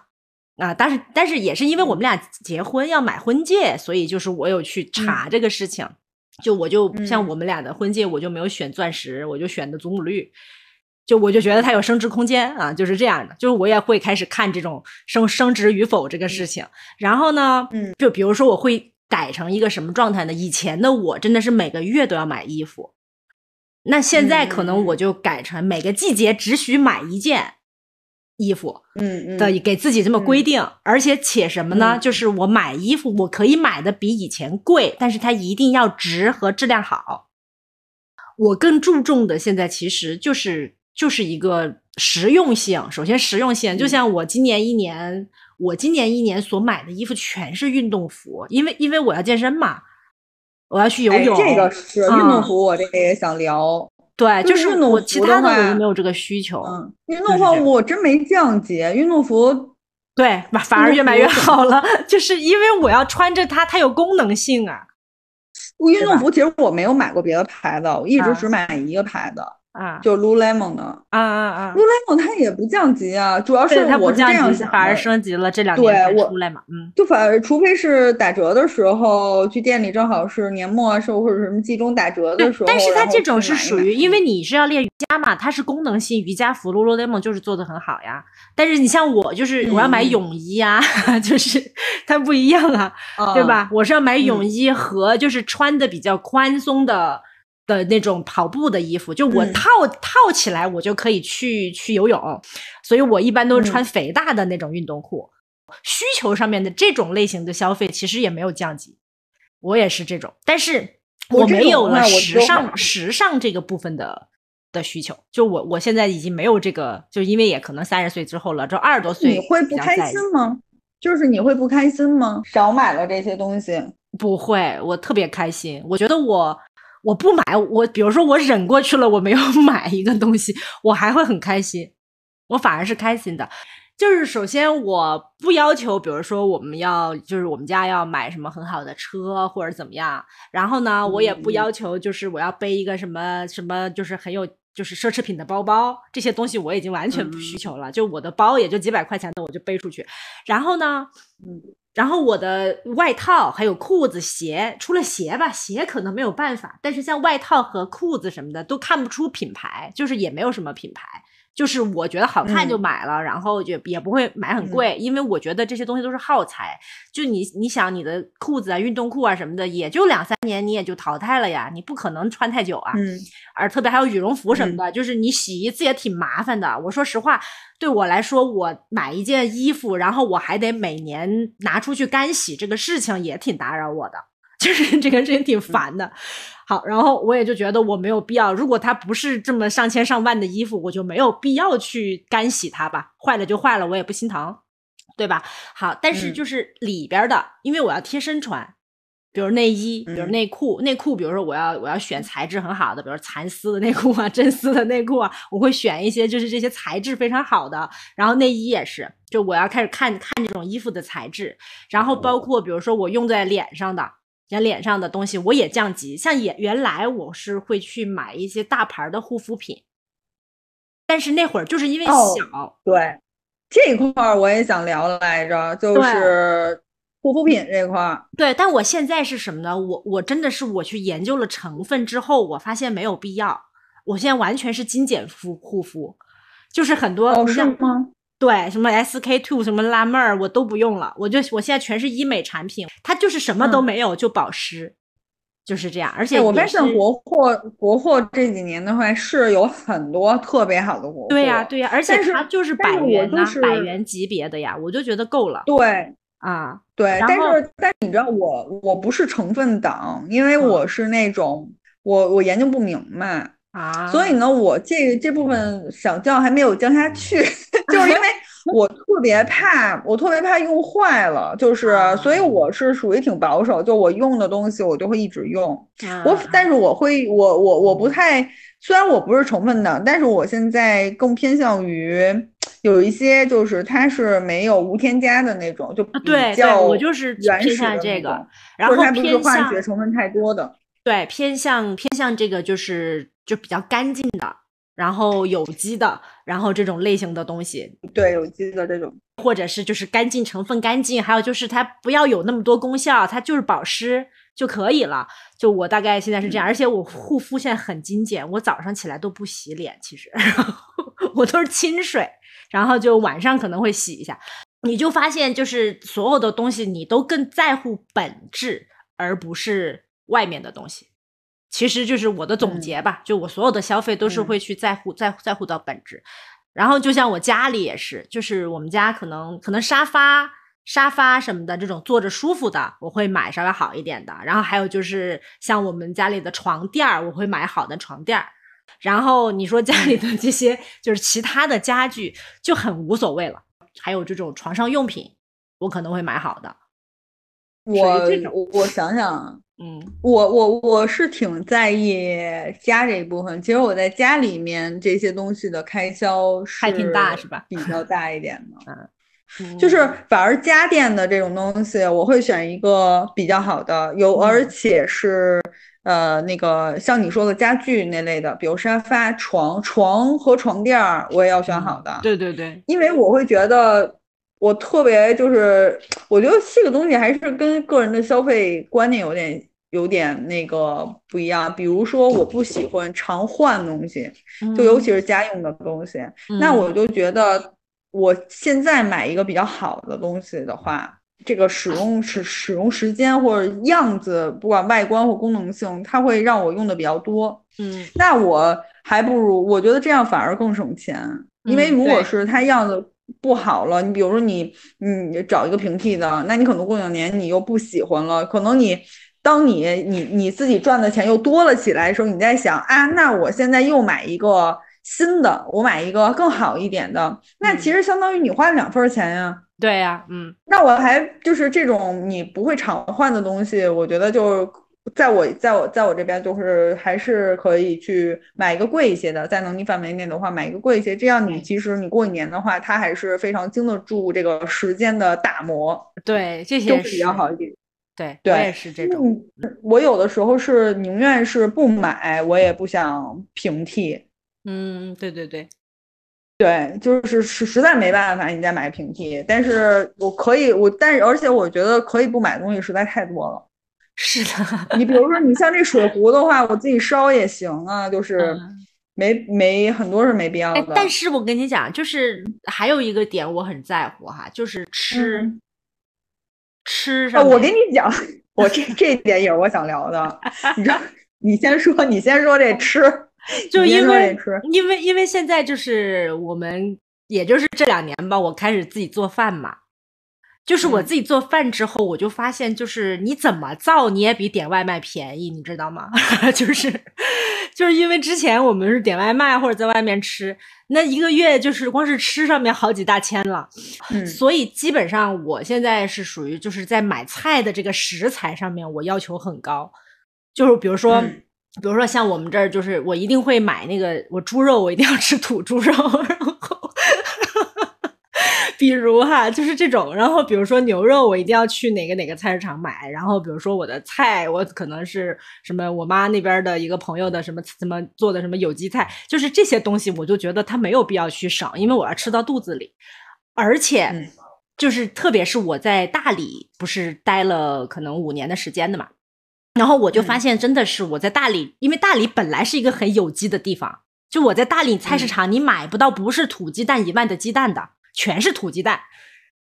啊，但是但是也是因为我们俩结婚要买婚戒，所以就是我有去查这个事情。就我就像我们俩的婚戒，我就没有选钻石，我就选的祖母绿。就我就觉得它有升值空间啊，就是这样的。就是我也会开始看这种升升值与否这个事情。然后呢，嗯，就比如说我会改成一个什么状态呢？以前的我真的是每个月都要买衣服，那现在可能我就改成每个季节只许买一件衣服，嗯的给自己这么规定，而且且什么呢？就是我买衣服，我可以买的比以前贵，但是它一定要值和质量好。我更注重的现在其实就是就是一个实用性。首先实用性，就像我今年一年，我今年一年所买的衣服全是运动服，因为因为我要健身嘛。我要去游泳，这个是运动服，我这个也想聊。对，就是运动其他的我就没有这个需求。嗯，运动服我真没降级，运动服对，反而越买越好了，就是因为我要穿着它，它有功能性啊。运动服其实我没有买过别的牌子，我一直只买一个牌子。啊，就 Lululemon 的。啊啊啊，Lululemon 它也不降级啊，主要是我这样想，反而升级了这两。年才出来嘛，嗯，就反而除非是打折的时候去店里，正好是年末时候或者什么季中打折的时候，但是它这种是属于，因为你是要练瑜伽嘛，它是功能性瑜伽服，Lululemon 就是做的很好呀。但是你像我，就是我要买泳衣啊，就是它不一样啊，对吧？我是要买泳衣和就是穿的比较宽松的。的那种跑步的衣服，就我套套起来，我就可以去去游泳，所以我一般都是穿肥大的那种运动裤。需求上面的这种类型的消费，其实也没有降级，我也是这种，但是我没有了时尚时尚这个部分的的需求。就我我现在已经没有这个，就因为也可能三十岁之后了，这二十多岁你会不开心吗？就是你会不开心吗？少买了这些东西，不会，我特别开心。我觉得我。我不买，我比如说我忍过去了，我没有 买一个东西，我还会很开心，我反而是开心的。就是首先我不要求，比如说我们要就是我们家要买什么很好的车或者怎么样，然后呢，我也不要求就是我要背一个什么什么就是很有就是奢侈品的包包，这些东西我已经完全不需求了。就我的包也就几百块钱的，我就背出去。然后呢，嗯。然后我的外套还有裤子、鞋，除了鞋吧，鞋可能没有办法，但是像外套和裤子什么的都看不出品牌，就是也没有什么品牌。就是我觉得好看就买了，然后就也不会买很贵，因为我觉得这些东西都是耗材。就你你想你的裤子啊、运动裤啊什么的，也就两三年你也就淘汰了呀，你不可能穿太久啊。嗯。而特别还有羽绒服什么的，就是你洗一次也挺麻烦的。我说实话，对我来说，我买一件衣服，然后我还得每年拿出去干洗，这个事情也挺打扰我的，就是这个事情挺烦的。好，然后我也就觉得我没有必要。如果它不是这么上千上万的衣服，我就没有必要去干洗它吧。坏了就坏了，我也不心疼，对吧？好，但是就是里边的，因为我要贴身穿，比如内衣，比如内裤，内裤，比如说我要我要选材质很好的，比如蚕丝的内裤啊，真丝的内裤啊，我会选一些就是这些材质非常好的。然后内衣也是，就我要开始看看这种衣服的材质，然后包括比如说我用在脸上的。像脸上的东西我也降级，像也原来我是会去买一些大牌的护肤品，但是那会儿就是因为小，对这一块儿我也想聊来着，就是护肤品这块儿。对，但我现在是什么呢？我我真的是我去研究了成分之后，我发现没有必要。我现在完全是精简肤护肤，就是很多哦是吗？对，什么 SK two 什么拉妹儿，我都不用了。我就我现在全是医美产品，它就是什么都没有，就保湿，就是这样。而且我发现国货国货这几年的话是有很多特别好的国货。对呀对呀，而且它就是百元呐，百元级别的呀，我就觉得够了。对啊，对，但是但是你知道我我不是成分党，因为我是那种我我研究不明白。啊，所以呢，我这这部分小降还没有降下去，就是因为 我特别怕，我特别怕用坏了，就是，所以我是属于挺保守，就我用的东西我就会一直用。我，但是我会，我我我不太，虽然我不是成分党，但是我现在更偏向于有一些就是它是没有无添加的那种，就比较我就是原始的这个，然后它不是化学成分太多的。对，偏向偏向这个就是就比较干净的，然后有机的，然后这种类型的东西。对，有机的这种，或者是就是干净成分干净，还有就是它不要有那么多功效，它就是保湿就可以了。就我大概现在是这样，而且我护肤现在很精简，我早上起来都不洗脸，其实 我都是清水，然后就晚上可能会洗一下。你就发现就是所有的东西你都更在乎本质，而不是。外面的东西，其实就是我的总结吧，就我所有的消费都是会去在乎在在乎到本质。然后就像我家里也是，就是我们家可能可能沙发沙发什么的这种坐着舒服的，我会买稍微好一点的。然后还有就是像我们家里的床垫儿，我会买好的床垫儿。然后你说家里的这些就是其他的家具就很无所谓了。还有这种床上用品，我可能会买好的。我我想想，嗯，我我我是挺在意家这一部分。其实我在家里面这些东西的开销还挺大，是吧？比较大一点的，嗯，就是反而家电的这种东西，我会选一个比较好的，有而且是呃那个像你说的家具那类的，比如沙发、床、床和床垫儿，我也要选好的。对对对，因为我会觉得。我特别就是，我觉得这个东西还是跟个人的消费观念有点有点那个不一样。比如说，我不喜欢常换东西，就尤其是家用的东西。那我就觉得，我现在买一个比较好的东西的话，这个使用使使用时间或者样子，不管外观或功能性，它会让我用的比较多。嗯，那我还不如，我觉得这样反而更省钱，因为如果是它样子。不好了，你比如说你，你找一个平替的，那你可能过两年你又不喜欢了。可能你，当你你你自己赚的钱又多了起来的时候，你在想啊，那我现在又买一个新的，我买一个更好一点的，那其实相当于你花了两份钱呀。对呀，嗯，那我还就是这种你不会常换的东西，我觉得就。在我在我在我这边，就是还是可以去买一个贵一些的，在能力范围内的话，买一个贵一些，这样你其实你过一年的话，它还是非常经得住这个时间的打磨。对，这些比较好一点。对，我也是这种。我有的时候是宁愿是不买，我也不想平替。嗯，对对对，对，就是实实在没办法，你再买平替。但是我可以，我但是而且我觉得可以不买的东西实在太多了。是的，你比如说，你像这水壶的话，我自己烧也行啊，就是没没很多是没必要的。但是我跟你讲，就是还有一个点我很在乎哈，就是吃吃上。我跟你讲，我这这一点也是我想聊的。你知道，你先说，你先说这吃，就因为因为因为现在就是我们，也就是这两年吧，我开始自己做饭嘛。就是我自己做饭之后，我就发现，就是你怎么造，你也比点外卖便宜，你知道吗？就是，就是因为之前我们是点外卖或者在外面吃，那一个月就是光是吃上面好几大千了。嗯，所以基本上我现在是属于就是在买菜的这个食材上面，我要求很高。就是比如说，比如说像我们这儿，就是我一定会买那个我猪肉，我一定要吃土猪肉，然后。比如哈，就是这种，然后比如说牛肉，我一定要去哪个哪个菜市场买，然后比如说我的菜，我可能是什么我妈那边的一个朋友的什么什么做的什么有机菜，就是这些东西，我就觉得它没有必要去省，因为我要吃到肚子里，而且就是特别是我在大理不是待了可能五年的时间的嘛，然后我就发现真的是我在大理，因为大理本来是一个很有机的地方，就我在大理菜市场你买不到不是土鸡蛋以外的鸡蛋的。全是土鸡蛋，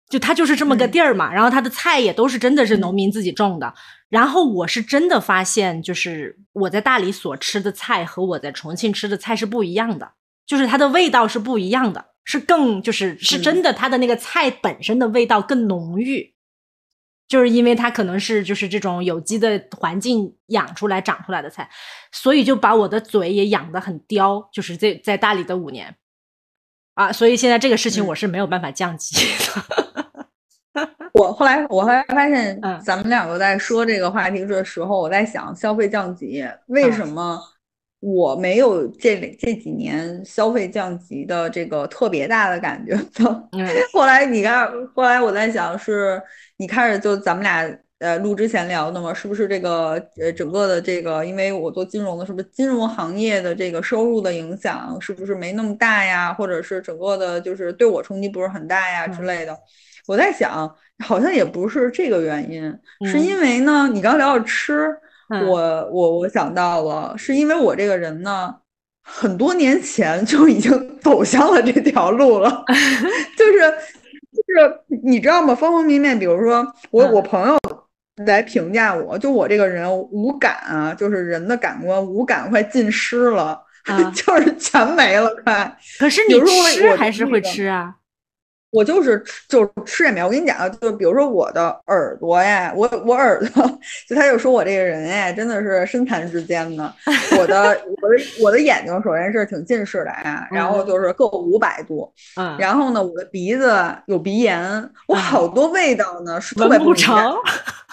就它就是这么个地儿嘛。然后它的菜也都是真的是农民自己种的。然后我是真的发现，就是我在大理所吃的菜和我在重庆吃的菜是不一样的，就是它的味道是不一样的，是更就是是真的，它的那个菜本身的味道更浓郁，就是因为它可能是就是这种有机的环境养出来长出来的菜，所以就把我的嘴也养得很刁。就是在在大理的五年。啊，所以现在这个事情我是没有办法降级的。我后来我后来发现，咱们两个在说这个话题的时候，我在想消费降级，为什么我没有这这几年消费降级的这个特别大的感觉？后来你看，后来我在想，是你开始就咱们俩。呃，录之前聊的嘛，是不是这个呃，整个的这个，因为我做金融的，是不是金融行业的这个收入的影响，是不是没那么大呀？或者是整个的，就是对我冲击不是很大呀之类的？我在想，好像也不是这个原因，是因为呢，你刚聊到吃，我我我想到了，是因为我这个人呢，很多年前就已经 走向了这条路了，就是就是你知道吗？方方面面，比如说我我朋友。来评价我，就我这个人五感啊，就是人的感官五感快尽失了，就是全没了快。可是你吃还是会吃啊？我就是吃，就是吃也没有。我跟你讲啊，就比如说我的耳朵呀，我我耳朵，就他就说我这个人哎，真的是身残志坚 的。我的我的我的眼睛首先是挺近视的呀，然后就是各五百度。嗯。然后呢，我的鼻子有鼻炎，我好多味道呢是特别不着，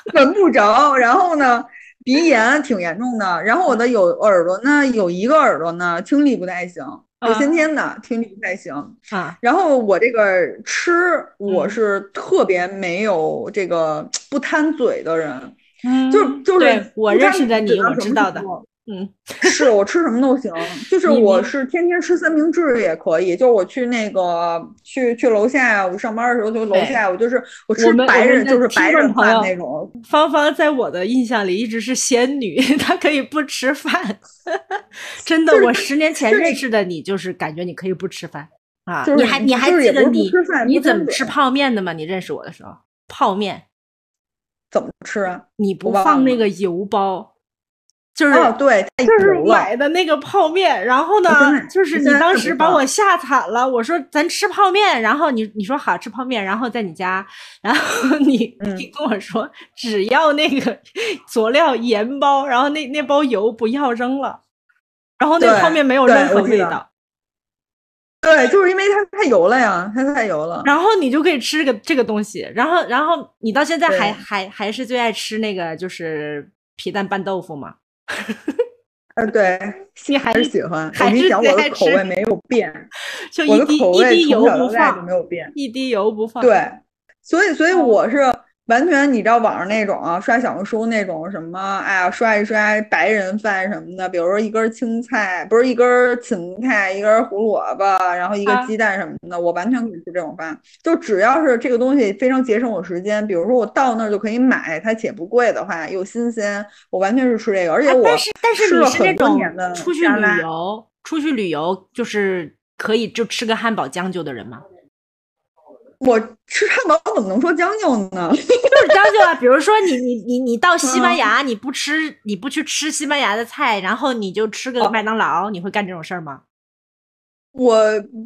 闻不着。然后呢，鼻炎挺严重的。然后我的有耳朵呢，有一个耳朵呢，听力不太行。有先天的听力不太行啊，然后我这个吃我是特别没有这个不贪嘴的人，就就是我认识的你，我知道的。嗯，是我吃什么都行，就 是我是天天吃三明治也可以。就我去那个去去楼下，我上班的时候就楼下，我就是我吃白人就是白人饭那种。芳芳在我的印象里一直是仙女，她可以不吃饭。真的，我十年前认识的你，就是感觉你可以不吃饭啊。你还你还记得你你怎么吃泡面的吗？你认识我的时候，泡面怎么吃啊？你不放那个油包。就是对，就是买的那个泡面，然后呢，就是你当时把我吓惨了。我说咱吃泡面，然后你你说好吃泡面，然后在你家，然后你你跟我说只要那个佐料盐包，然后那那包油不要扔了，然后那泡面没有任何味道。对，就是因为它太油了呀，它太油了。然后你就可以吃这个这个东西，然后然后你到现在还还还是最爱吃那个就是皮蛋拌豆腐吗？呃，对，你还是喜欢。我跟你讲，我的口味没有变，我的口味从小到大就没有变，一滴油不放。对，所以，所以我是。完全，你知道网上那种啊，刷小红书那种什么，哎呀，刷一刷白人饭什么的，比如说一根青菜，不是一根芹菜，一根胡萝卜，然后一个鸡蛋什么的，我完全可以吃这种饭。就只要是这个东西非常节省我时间，比如说我到那儿就可以买，它且不贵的话，又新鲜，我完全是吃这个。而且我但是但是你是那种出去旅游，出去旅游就是可以就吃个汉堡将就的人吗？我吃汉堡怎么能说将就呢？就是将就啊！比如说你你你你到西班牙，你不吃你不去吃西班牙的菜，然后你就吃个麦当劳，你会干这种事儿吗？我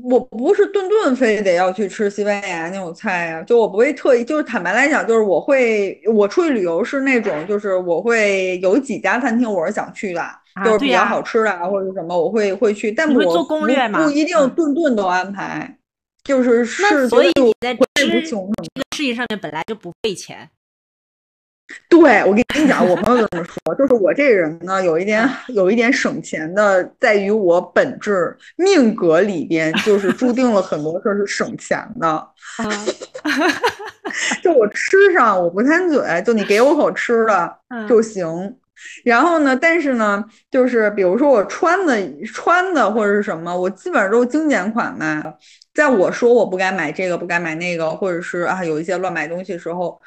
我不是顿顿非得要去吃西班牙那种菜呀，就我不会特意，就是坦白来讲，就是我会我出去旅游是那种，就是我会有几家餐厅我是想去的，就是比较好吃的啊或者什么，我会会去，但我做攻略不一定顿顿都安排。就是是，所以你在吃这个事情上面本来就不费钱。对，我跟你讲，我朋友这么说，就是我这人呢，有一点有一点省钱的，在于我本质命格里边，就是注定了很多事儿是省钱的。就我吃上，我不贪嘴，就你给我口吃的就行。然后呢，但是呢，就是比如说我穿的穿的或者是什么，我基本上都是精简款嘛。在我说我不该买这个，不该买那个，或者是啊有一些乱买东西的时候，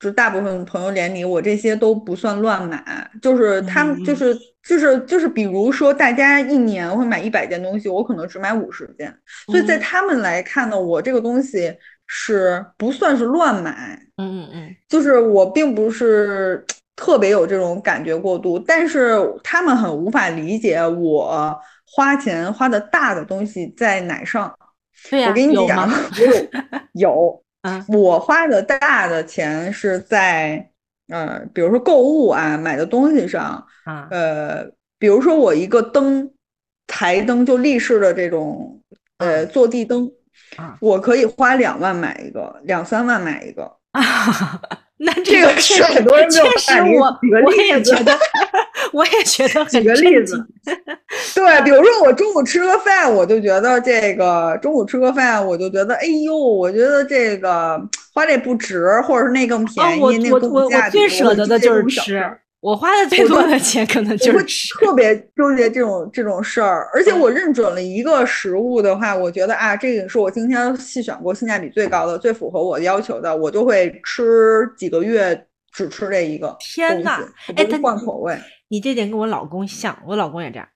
就大部分朋友连里我这些都不算乱买，就是他们就是就是就是，比如说大家一年会买一百件东西，我可能只买五十件，所以在他们来看呢，我这个东西是不算是乱买，嗯嗯嗯，就是我并不是特别有这种感觉过度，但是他们很无法理解我花钱花的大的东西在哪上。我跟你讲，有，我花的大的钱是在，呃，比如说购物啊，买的东西上，呃，比如说我一个灯，台灯就立式的这种，呃，坐地灯，我可以花两万买一个，两三万买一个。那这个是很多人没有办法。我 我也觉得，我也觉得。举个例子，对，比如说我中午吃个饭，我就觉得这个中午吃个饭，我就觉得，哎呦，我觉得这个花这不值，或者是那更便宜，那更价最舍得的就是吃。我花的最多的钱可能就是特别纠结这种这种事儿，而且我认准了一个食物的话，我觉得啊，这个是我今天细选过性价比最高的、最符合我要求的，我就会吃几个月，只吃这一个。天呐，哎，他换口味，你这点跟我老公像，我老公也这样。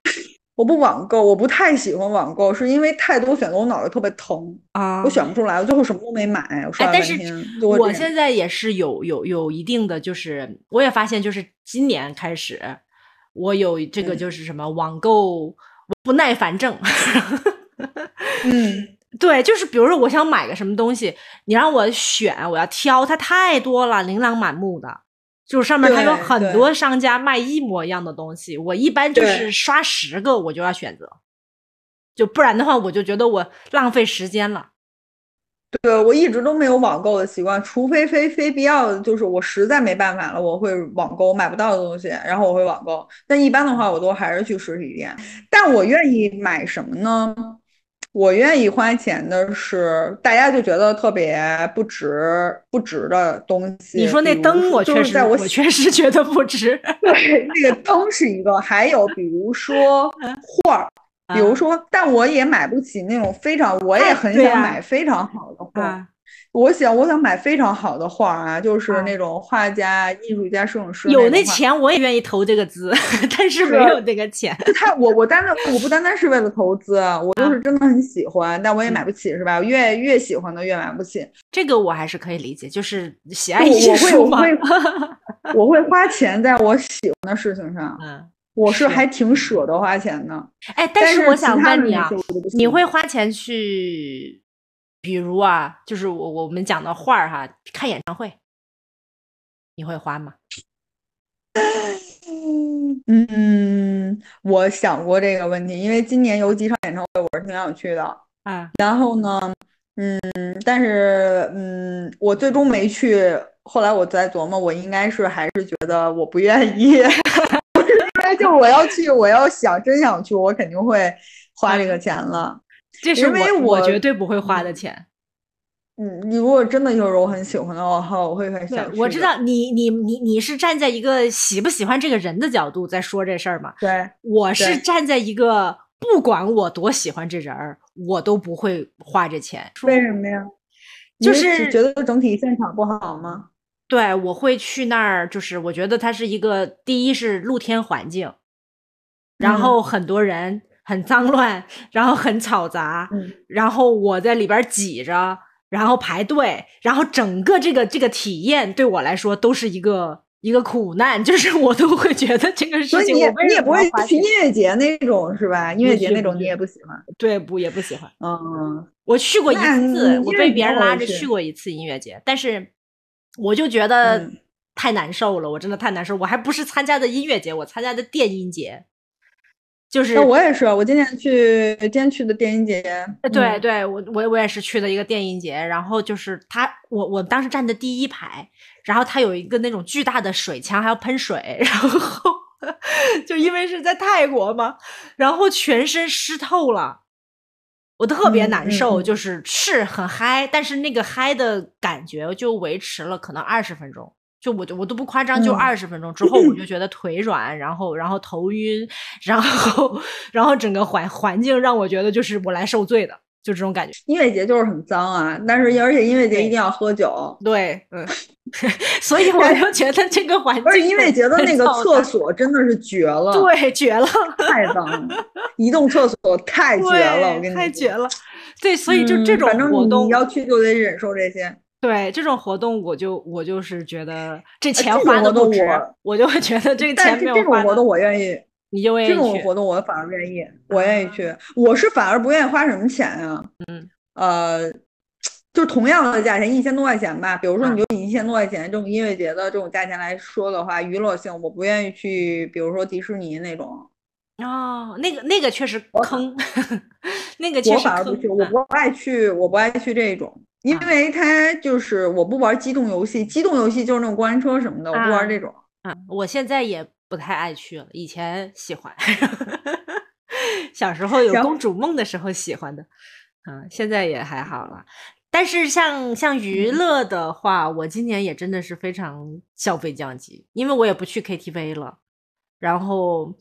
我不网购，我不太喜欢网购，是因为太多选择，我脑袋特别疼啊，我选不出来，我最后什么都没买。我说但是我现在也是有有有一定的，就是我也发现，就是今年开始，我有这个就是什么网购不耐烦症。嗯，对，就是比如说我想买个什么东西，你让我选，我要挑，它太多了，琳琅满目的。就是上面它有很多商家卖一模一样的东西，我一般就是刷十个我就要选择，就不然的话我就觉得我浪费时间了。对，我一直都没有网购的习惯，除非非非必要的，就是我实在没办法了，我会网购买不到的东西，然后我会网购。但一般的话，我都还是去实体店。但我愿意买什么呢？我愿意花钱的是，大家就觉得特别不值不值的东西。你说那灯，我确实，我确实觉得不值。对，那个灯是一个，还有比如说 画儿，比如说，但我也买不起那种非常，我也很想买非常好的画。我想，我想买非常好的画啊，就是那种画家、艺术家、摄影师。有那钱，我也愿意投这个资，但是没有那个钱。他，我我单单我不单单是为了投资，我就是真的很喜欢，但我也买不起，是吧？越越喜欢的越买不起。这个我还是可以理解，就是喜爱艺术嘛。我会，我会花钱在我喜欢的事情上。嗯，我是还挺舍得花钱的。哎，但是我想问你啊，你会花钱去？比如啊，就是我我们讲的画儿哈，看演唱会，你会花吗？嗯，我想过这个问题，因为今年有几场演唱会，我是挺想去的啊。然后呢，嗯，但是嗯，我最终没去。后来我在琢磨，我应该是还是觉得我不愿意，因为就我要去，我要想真想去，我肯定会花这个钱了。这是我我绝对不会花的钱。嗯，你如果真的就是我很喜欢的话，我会很想。我知道你你你你是站在一个喜不喜欢这个人的角度在说这事儿嘛？对，我是站在一个不管我多喜欢这人儿，我都不会花这钱。为什么呀？就是觉得整体现场不好吗？对，我会去那儿，就是我觉得它是一个第一是露天环境，然后很多人。很脏乱，然后很吵杂，然后我在里边挤着，然后排队，然后整个这个这个体验对我来说都是一个一个苦难，就是 我都会觉得这个事情。所以你你也不会去音乐节那种是吧？音乐节那种你也不喜欢？对，不也不喜欢。嗯，我去过一次，我被别人拉着去过一次音乐节，但是我就觉得太难受了，我真的太难受。我还不是参加的音乐节，我参加的电音节。就是，我也是，我今年去今天去的电音节。对对，我我我也是去的一个电音节，然后就是他，我我当时站的第一排，然后他有一个那种巨大的水枪，还要喷水，然后就因为是在泰国嘛，然后全身湿透了，我特别难受，就是是很嗨，但是那个嗨的感觉就维持了可能二十分钟。就我我都不夸张，就二十分钟之后，我就觉得腿软，然后然后头晕，然后然后整个环环境让我觉得就是我来受罪的，就这种感觉。音乐节就是很脏啊，但是而且音乐节一定要喝酒。对，嗯，所以我就觉得这个环境。而且音乐节的那个厕所真的是绝了，对，绝了，太脏了，移动厕所太绝了，我跟你太绝了。对，所以就这种活动，你要去就得忍受这些。对这种活动，我就我就是觉得这钱花的不值，我就会觉得这个钱没有花。这种活动我愿意，你就愿意这种活动我反而愿意，我愿意去。我是反而不愿意花什么钱啊？嗯，呃，就同样的价钱，一千多块钱吧。比如说，你就以一千多块钱这种音乐节的这种价钱来说的话，娱乐性我不愿意去。比如说迪士尼那种。哦，那个那个确实坑，那个确实我 反而不去，我不爱去，我不爱去这种。因为他就是我不玩机动游戏，机动游戏就是那种过山车什么的，我不玩这种。啊，我现在也不太爱去了，以前喜欢，小时候有公主梦的时候喜欢的，嗯，现在也还好了。但是像像娱乐的话，我今年也真的是非常消费降级，因为我也不去 KTV 了，然后。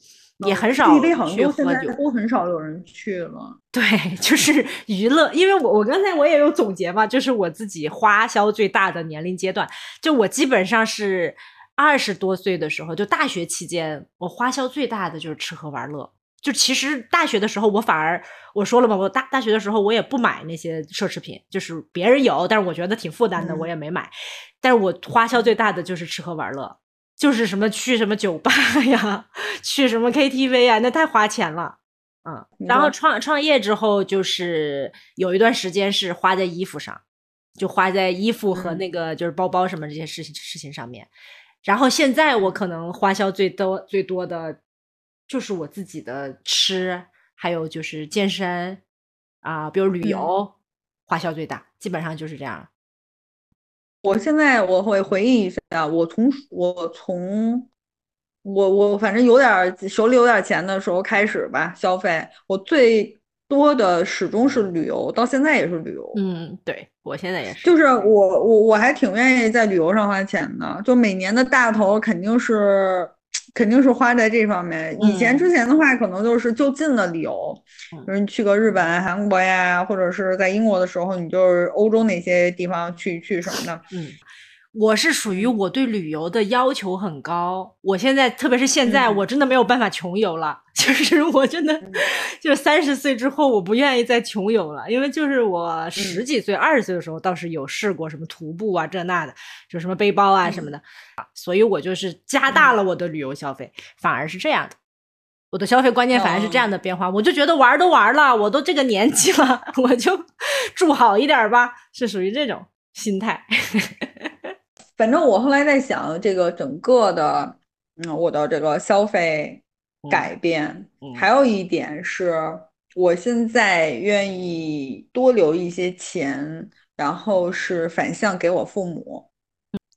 也很少去喝酒，都很少有人去了。对，就是娱乐，因为我我刚才我也有总结嘛，就是我自己花销最大的年龄阶段，就我基本上是二十多岁的时候，就大学期间，我花销最大的就是吃喝玩乐，就其实大学的时候，我反而我说了嘛，我大大学的时候我也不买那些奢侈品，就是别人有，但是我觉得挺负担的，我也没买。但是我花销最大的就是吃喝玩乐，就是什么去什么酒吧 呀，去什么 KTV 呀，那太花钱了。嗯，然后创创业之后，就是有一段时间是花在衣服上，就花在衣服和那个就是包包什么这些事情事情上面。然后现在我可能花销最多最多的。就是我自己的吃，还有就是健身啊，比如旅游，花销最大，基本上就是这样。我现在我会回忆一下，我从我从我我反正有点手里有点钱的时候开始吧，消费我最多的始终是旅游，到现在也是旅游。嗯，对我现在也是，就是我我我还挺愿意在旅游上花钱的，就每年的大头肯定是。肯定是花在这方面。以前之前的话，可能就是就近的旅游，比如你去个日本、韩国呀，或者是在英国的时候，你就是欧洲那些地方去去什么的。嗯。我是属于我对旅游的要求很高，我现在特别是现在，我真的没有办法穷游了。就是我真的，就三十岁之后，我不愿意再穷游了，因为就是我十几岁、二十岁的时候，倒是有试过什么徒步啊、这那的，就什么背包啊什么的，所以我就是加大了我的旅游消费，反而是这样的，我的消费观念反而是这样的变化。我就觉得玩都玩了，我都这个年纪了，我就住好一点吧，是属于这种心态。反正我后来在想，这个整个的，嗯，我的这个消费改变，还有一点是，我现在愿意多留一些钱，然后是反向给我父母。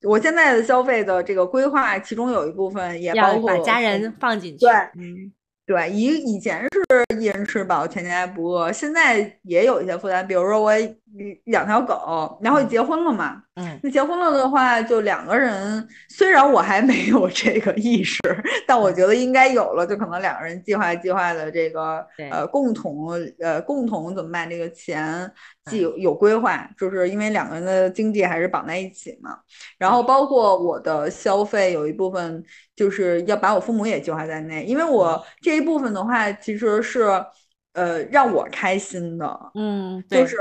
我现在的消费的这个规划，其中有一部分也包括把家人放进去。对，嗯。对，以以前是一人吃饱全家不饿，现在也有一些负担。比如说我两条狗，然后结婚了嘛，嗯，那结婚了的话，就两个人。虽然我还没有这个意识，但我觉得应该有了，就可能两个人计划计划的这个呃共同呃共同怎么办这个钱，既有有规划，就是因为两个人的经济还是绑在一起嘛。然后包括我的消费有一部分。就是要把我父母也计划在内，因为我这一部分的话，其实是，呃，让我开心的，嗯，就是，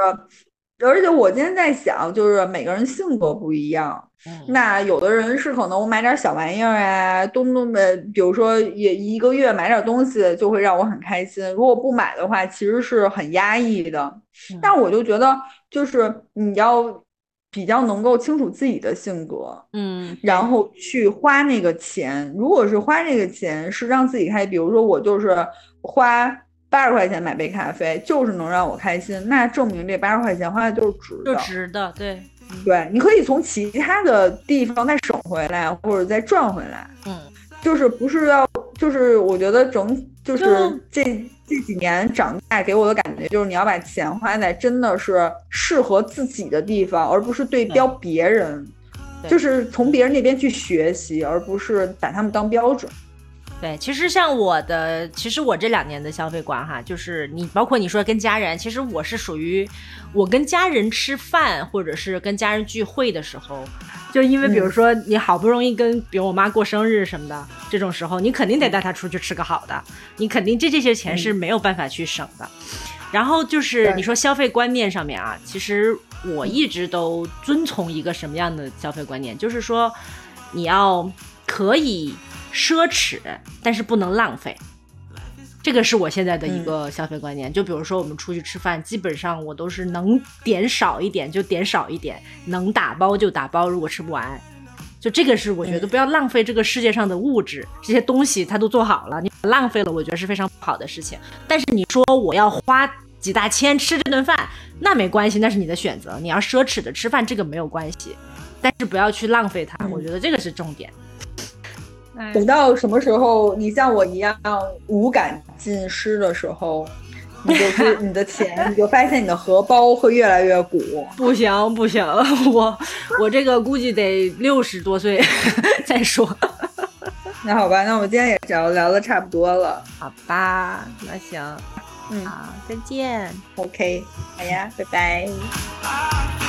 而且我今天在想，就是每个人性格不一样，那有的人是可能我买点小玩意儿啊，东东的，比如说也一个月买点东西就会让我很开心，如果不买的话，其实是很压抑的，但我就觉得，就是你要。比较能够清楚自己的性格，嗯，然后去花那个钱。如果是花这个钱是让自己开，比如说我就是花八十块钱买杯咖啡，就是能让我开心，那证明这八十块钱花的就是值的，就值的，对，对，你可以从其他的地方再省回来，或者再赚回来，嗯，就是不是要，就是我觉得整就是这。这几年长大给我的感觉就是，你要把钱花在真的是适合自己的地方，而不是对标别人，就是从别人那边去学习，而不是把他们当标准。对，其实像我的，其实我这两年的消费观哈，就是你包括你说跟家人，其实我是属于我跟家人吃饭或者是跟家人聚会的时候，就因为比如说你好不容易跟比如我妈过生日什么的这种时候，你肯定得带她出去吃个好的，你肯定这这些钱是没有办法去省的。然后就是你说消费观念上面啊，其实我一直都遵从一个什么样的消费观念，就是说你要可以。奢侈，但是不能浪费，这个是我现在的一个消费观念。就比如说我们出去吃饭，基本上我都是能点少一点就点少一点，能打包就打包。如果吃不完，就这个是我觉得不要浪费这个世界上的物质，这些东西它都做好了，你浪费了，我觉得是非常不好的事情。但是你说我要花几大千吃这顿饭，那没关系，那是你的选择。你要奢侈的吃饭，这个没有关系，但是不要去浪费它，我觉得这个是重点。等到什么时候，你像我一样无感尽失的时候，你就 是你的钱，你就发现你的荷包会越来越鼓。不行不行，我我这个估计得六十多岁 再说。那好吧，那我们今天也聊聊的差不多了。好吧，那行，嗯，好，再见。OK，好呀，拜拜。